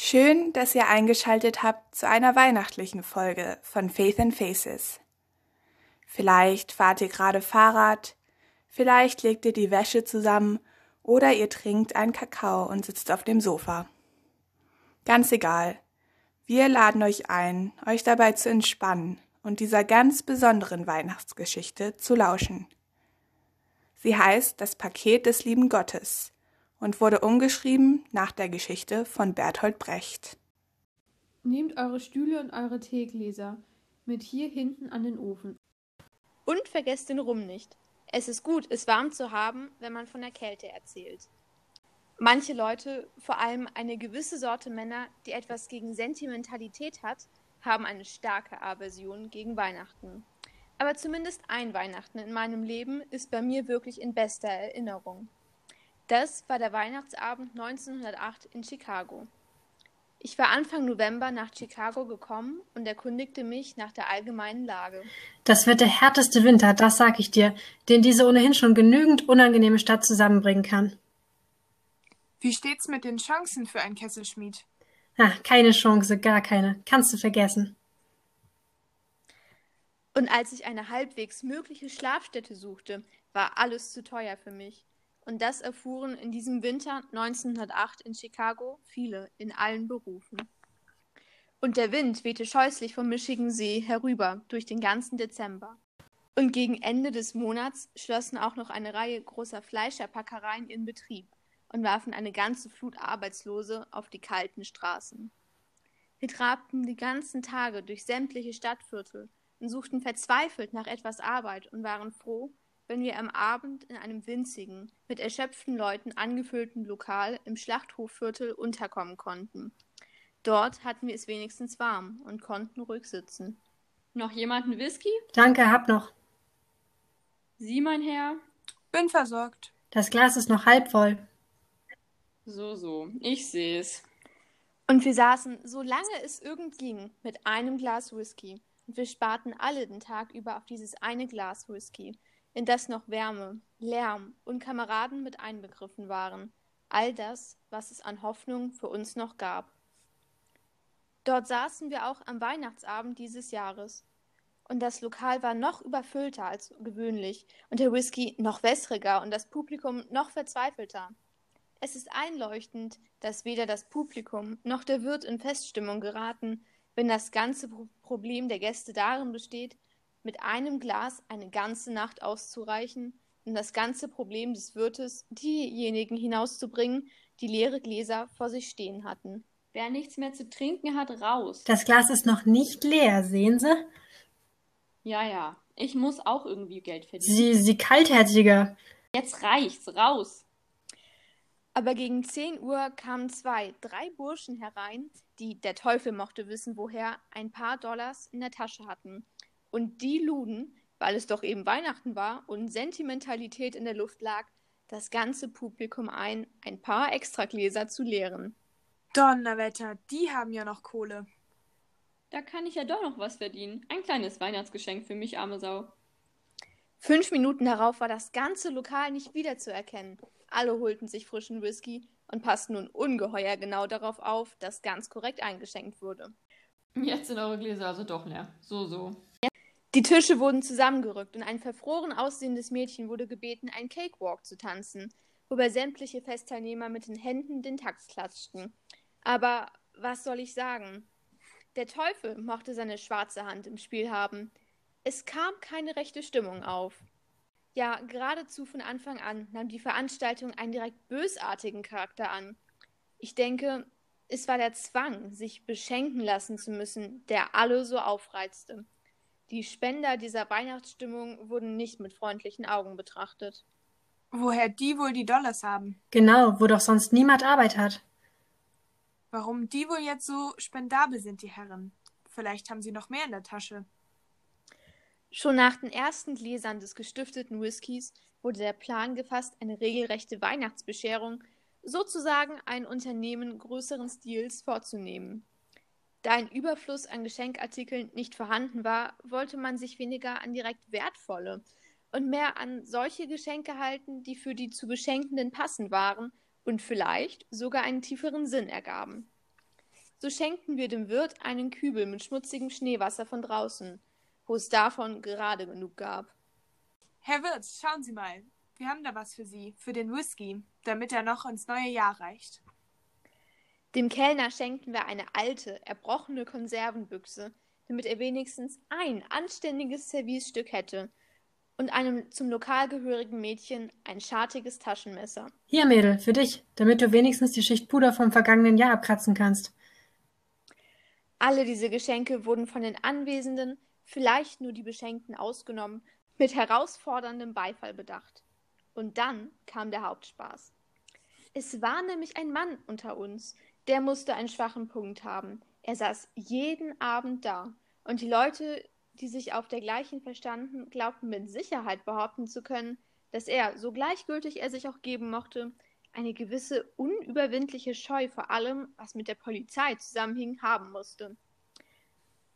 Schön, dass ihr eingeschaltet habt zu einer weihnachtlichen Folge von Faith and Faces. Vielleicht fahrt ihr gerade Fahrrad, vielleicht legt ihr die Wäsche zusammen oder ihr trinkt einen Kakao und sitzt auf dem Sofa. Ganz egal. Wir laden euch ein, euch dabei zu entspannen und dieser ganz besonderen Weihnachtsgeschichte zu lauschen. Sie heißt Das Paket des lieben Gottes und wurde umgeschrieben nach der Geschichte von Bertolt Brecht. Nehmt eure Stühle und eure Teegläser mit hier hinten an den Ofen. Und vergesst den Rum nicht. Es ist gut, es warm zu haben, wenn man von der Kälte erzählt. Manche Leute, vor allem eine gewisse Sorte Männer, die etwas gegen Sentimentalität hat, haben eine starke Aversion gegen Weihnachten. Aber zumindest ein Weihnachten in meinem Leben ist bei mir wirklich in bester Erinnerung. Das war der Weihnachtsabend 1908 in Chicago. Ich war Anfang November nach Chicago gekommen und erkundigte mich nach der allgemeinen Lage. Das wird der härteste Winter, das sag ich dir, den diese ohnehin schon genügend unangenehme Stadt zusammenbringen kann. Wie steht's mit den Chancen für ein Kesselschmied? Ah, keine Chance, gar keine. Kannst du vergessen. Und als ich eine halbwegs mögliche Schlafstätte suchte, war alles zu teuer für mich. Und das erfuhren in diesem Winter 1908 in Chicago viele in allen Berufen. Und der Wind wehte scheußlich vom Michigan See herüber durch den ganzen Dezember. Und gegen Ende des Monats schlossen auch noch eine Reihe großer Fleischerpackereien in Betrieb und warfen eine ganze Flut Arbeitslose auf die kalten Straßen. Wir trabten die ganzen Tage durch sämtliche Stadtviertel und suchten verzweifelt nach etwas Arbeit und waren froh, wenn wir am Abend in einem winzigen, mit erschöpften Leuten angefüllten Lokal im Schlachthofviertel unterkommen konnten. Dort hatten wir es wenigstens warm und konnten ruhig sitzen. Noch jemanden Whisky? Danke, hab noch. Sie, mein Herr? Bin versorgt. Das Glas ist noch halb voll. So, so, ich seh's. Und wir saßen, solange es irgend ging, mit einem Glas Whisky. Und wir sparten alle den Tag über auf dieses eine Glas Whisky, in das noch Wärme, Lärm und Kameraden mit einbegriffen waren. All das, was es an Hoffnung für uns noch gab. Dort saßen wir auch am Weihnachtsabend dieses Jahres. Und das Lokal war noch überfüllter als gewöhnlich und der Whisky noch wässriger und das Publikum noch verzweifelter. Es ist einleuchtend, dass weder das Publikum noch der Wirt in Feststimmung geraten, wenn das ganze Problem der Gäste darin besteht, mit einem Glas eine ganze Nacht auszureichen, um das ganze Problem des Wirtes diejenigen hinauszubringen, die leere Gläser vor sich stehen hatten. Wer nichts mehr zu trinken hat, raus. Das Glas ist noch nicht leer, sehen Sie? Ja, ja. Ich muss auch irgendwie Geld verdienen. Sie, Sie kaltherziger. Jetzt reicht's, raus. Aber gegen zehn Uhr kamen zwei, drei Burschen herein, die, der Teufel mochte wissen woher, ein paar Dollars in der Tasche hatten. Und die luden, weil es doch eben Weihnachten war und Sentimentalität in der Luft lag, das ganze Publikum ein, ein paar Extragläser zu leeren. Donnerwetter, die haben ja noch Kohle. Da kann ich ja doch noch was verdienen. Ein kleines Weihnachtsgeschenk für mich, arme Sau. Fünf Minuten darauf war das ganze Lokal nicht wiederzuerkennen. Alle holten sich frischen Whisky und passten nun ungeheuer genau darauf auf, dass ganz korrekt eingeschenkt wurde. Jetzt sind eure Gläser also doch leer. So, so. Die Tische wurden zusammengerückt und ein verfroren aussehendes Mädchen wurde gebeten, ein Cakewalk zu tanzen, wobei sämtliche Festteilnehmer mit den Händen den Takt klatschten. Aber was soll ich sagen? Der Teufel mochte seine schwarze Hand im Spiel haben. Es kam keine rechte Stimmung auf. Ja, geradezu von Anfang an nahm die Veranstaltung einen direkt bösartigen Charakter an. Ich denke, es war der Zwang, sich beschenken lassen zu müssen, der alle so aufreizte. Die Spender dieser Weihnachtsstimmung wurden nicht mit freundlichen Augen betrachtet. Woher die wohl die Dollars haben? Genau, wo doch sonst niemand Arbeit hat. Warum die wohl jetzt so spendabel sind, die Herren? Vielleicht haben sie noch mehr in der Tasche. Schon nach den ersten Gläsern des gestifteten Whiskys wurde der Plan gefasst, eine regelrechte Weihnachtsbescherung, sozusagen ein Unternehmen größeren Stils, vorzunehmen. Da ein Überfluss an Geschenkartikeln nicht vorhanden war, wollte man sich weniger an direkt wertvolle und mehr an solche Geschenke halten, die für die zu Beschenkenden passend waren und vielleicht sogar einen tieferen Sinn ergaben. So schenkten wir dem Wirt einen Kübel mit schmutzigem Schneewasser von draußen, wo es davon gerade genug gab. Herr Wirt, schauen Sie mal. Wir haben da was für Sie, für den Whisky, damit er noch ins neue Jahr reicht. Dem Kellner schenkten wir eine alte, erbrochene Konservenbüchse, damit er wenigstens ein anständiges Servicestück hätte, und einem zum Lokal gehörigen Mädchen ein schartiges Taschenmesser. Hier, Mädel, für dich, damit du wenigstens die Schicht Puder vom vergangenen Jahr abkratzen kannst. Alle diese Geschenke wurden von den Anwesenden, vielleicht nur die Beschenkten ausgenommen, mit herausforderndem Beifall bedacht. Und dann kam der Hauptspaß. Es war nämlich ein Mann unter uns, der musste einen schwachen Punkt haben. Er saß jeden Abend da, und die Leute, die sich auf der gleichen verstanden, glaubten mit Sicherheit behaupten zu können, dass er, so gleichgültig er sich auch geben mochte, eine gewisse unüberwindliche Scheu vor allem, was mit der Polizei zusammenhing, haben musste.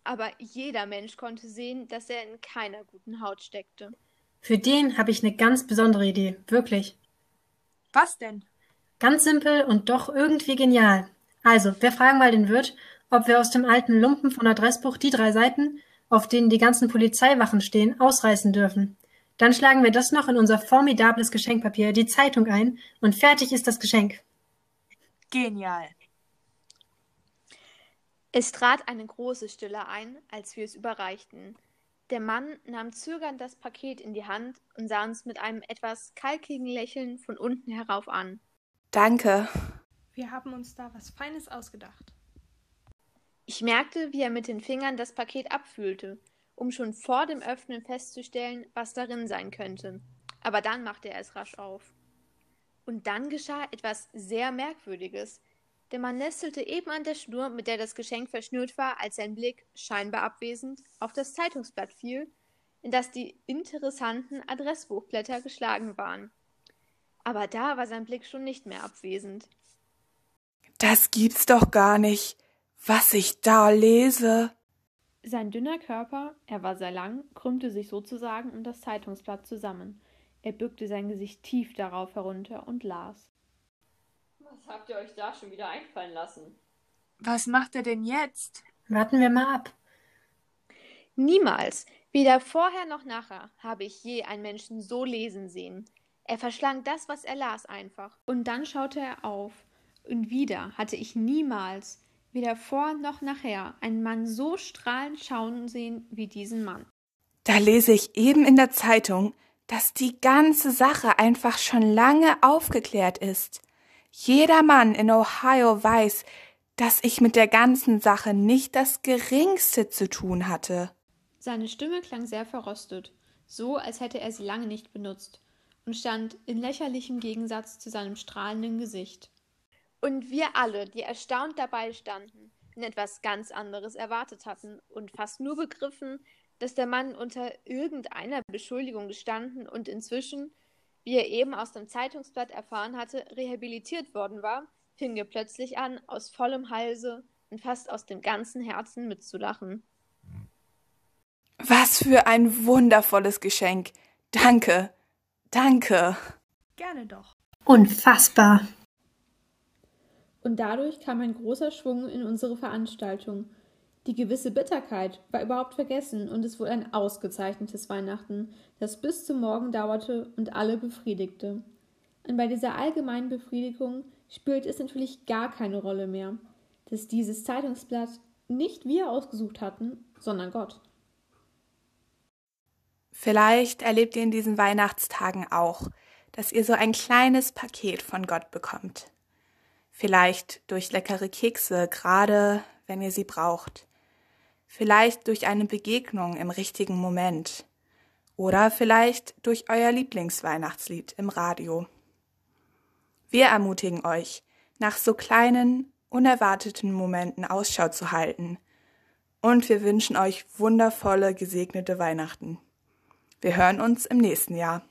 Aber jeder Mensch konnte sehen, dass er in keiner guten Haut steckte. Für den habe ich eine ganz besondere Idee, wirklich. Was denn? Ganz simpel und doch irgendwie genial. Also, wir fragen mal den Wirt, ob wir aus dem alten Lumpen von Adressbuch die drei Seiten, auf denen die ganzen Polizeiwachen stehen, ausreißen dürfen. Dann schlagen wir das noch in unser formidables Geschenkpapier, die Zeitung ein, und fertig ist das Geschenk. Genial. Es trat eine große Stille ein, als wir es überreichten. Der Mann nahm zögernd das Paket in die Hand und sah uns mit einem etwas kalkigen Lächeln von unten herauf an. Danke. Wir haben uns da was Feines ausgedacht. Ich merkte, wie er mit den Fingern das Paket abfühlte, um schon vor dem Öffnen festzustellen, was darin sein könnte. Aber dann machte er es rasch auf. Und dann geschah etwas sehr Merkwürdiges. Der Mann nestelte eben an der Schnur, mit der das Geschenk verschnürt war, als sein Blick, scheinbar abwesend, auf das Zeitungsblatt fiel, in das die interessanten Adressbuchblätter geschlagen waren. Aber da war sein Blick schon nicht mehr abwesend. Das gibt's doch gar nicht, was ich da lese. Sein dünner Körper, er war sehr lang, krümmte sich sozusagen um das Zeitungsblatt zusammen. Er bückte sein Gesicht tief darauf herunter und las. Was habt ihr euch da schon wieder einfallen lassen? Was macht er denn jetzt? Warten wir mal ab. Niemals, weder vorher noch nachher, habe ich je einen Menschen so lesen sehen. Er verschlang das, was er las, einfach. Und dann schaute er auf, und wieder hatte ich niemals, weder vor noch nachher, einen Mann so strahlend schauen sehen wie diesen Mann. Da lese ich eben in der Zeitung, dass die ganze Sache einfach schon lange aufgeklärt ist. Jeder Mann in Ohio weiß, dass ich mit der ganzen Sache nicht das geringste zu tun hatte. Seine Stimme klang sehr verrostet, so als hätte er sie lange nicht benutzt, und stand in lächerlichem Gegensatz zu seinem strahlenden Gesicht. Und wir alle, die erstaunt dabei standen, in etwas ganz anderes erwartet hatten und fast nur begriffen, dass der Mann unter irgendeiner Beschuldigung gestanden und inzwischen, wie er eben aus dem Zeitungsblatt erfahren hatte, rehabilitiert worden war, fing er plötzlich an, aus vollem Halse und fast aus dem ganzen Herzen mitzulachen. Was für ein wundervolles Geschenk. Danke. Danke. Gerne doch. Unfassbar. Und dadurch kam ein großer Schwung in unsere Veranstaltung. Die gewisse Bitterkeit war überhaupt vergessen und es wurde ein ausgezeichnetes Weihnachten, das bis zum Morgen dauerte und alle befriedigte. Und bei dieser allgemeinen Befriedigung spielte es natürlich gar keine Rolle mehr, dass dieses Zeitungsblatt nicht wir ausgesucht hatten, sondern Gott. Vielleicht erlebt ihr in diesen Weihnachtstagen auch, dass ihr so ein kleines Paket von Gott bekommt. Vielleicht durch leckere Kekse, gerade wenn ihr sie braucht. Vielleicht durch eine Begegnung im richtigen Moment. Oder vielleicht durch euer Lieblingsweihnachtslied im Radio. Wir ermutigen euch, nach so kleinen, unerwarteten Momenten Ausschau zu halten. Und wir wünschen euch wundervolle, gesegnete Weihnachten. Wir hören uns im nächsten Jahr.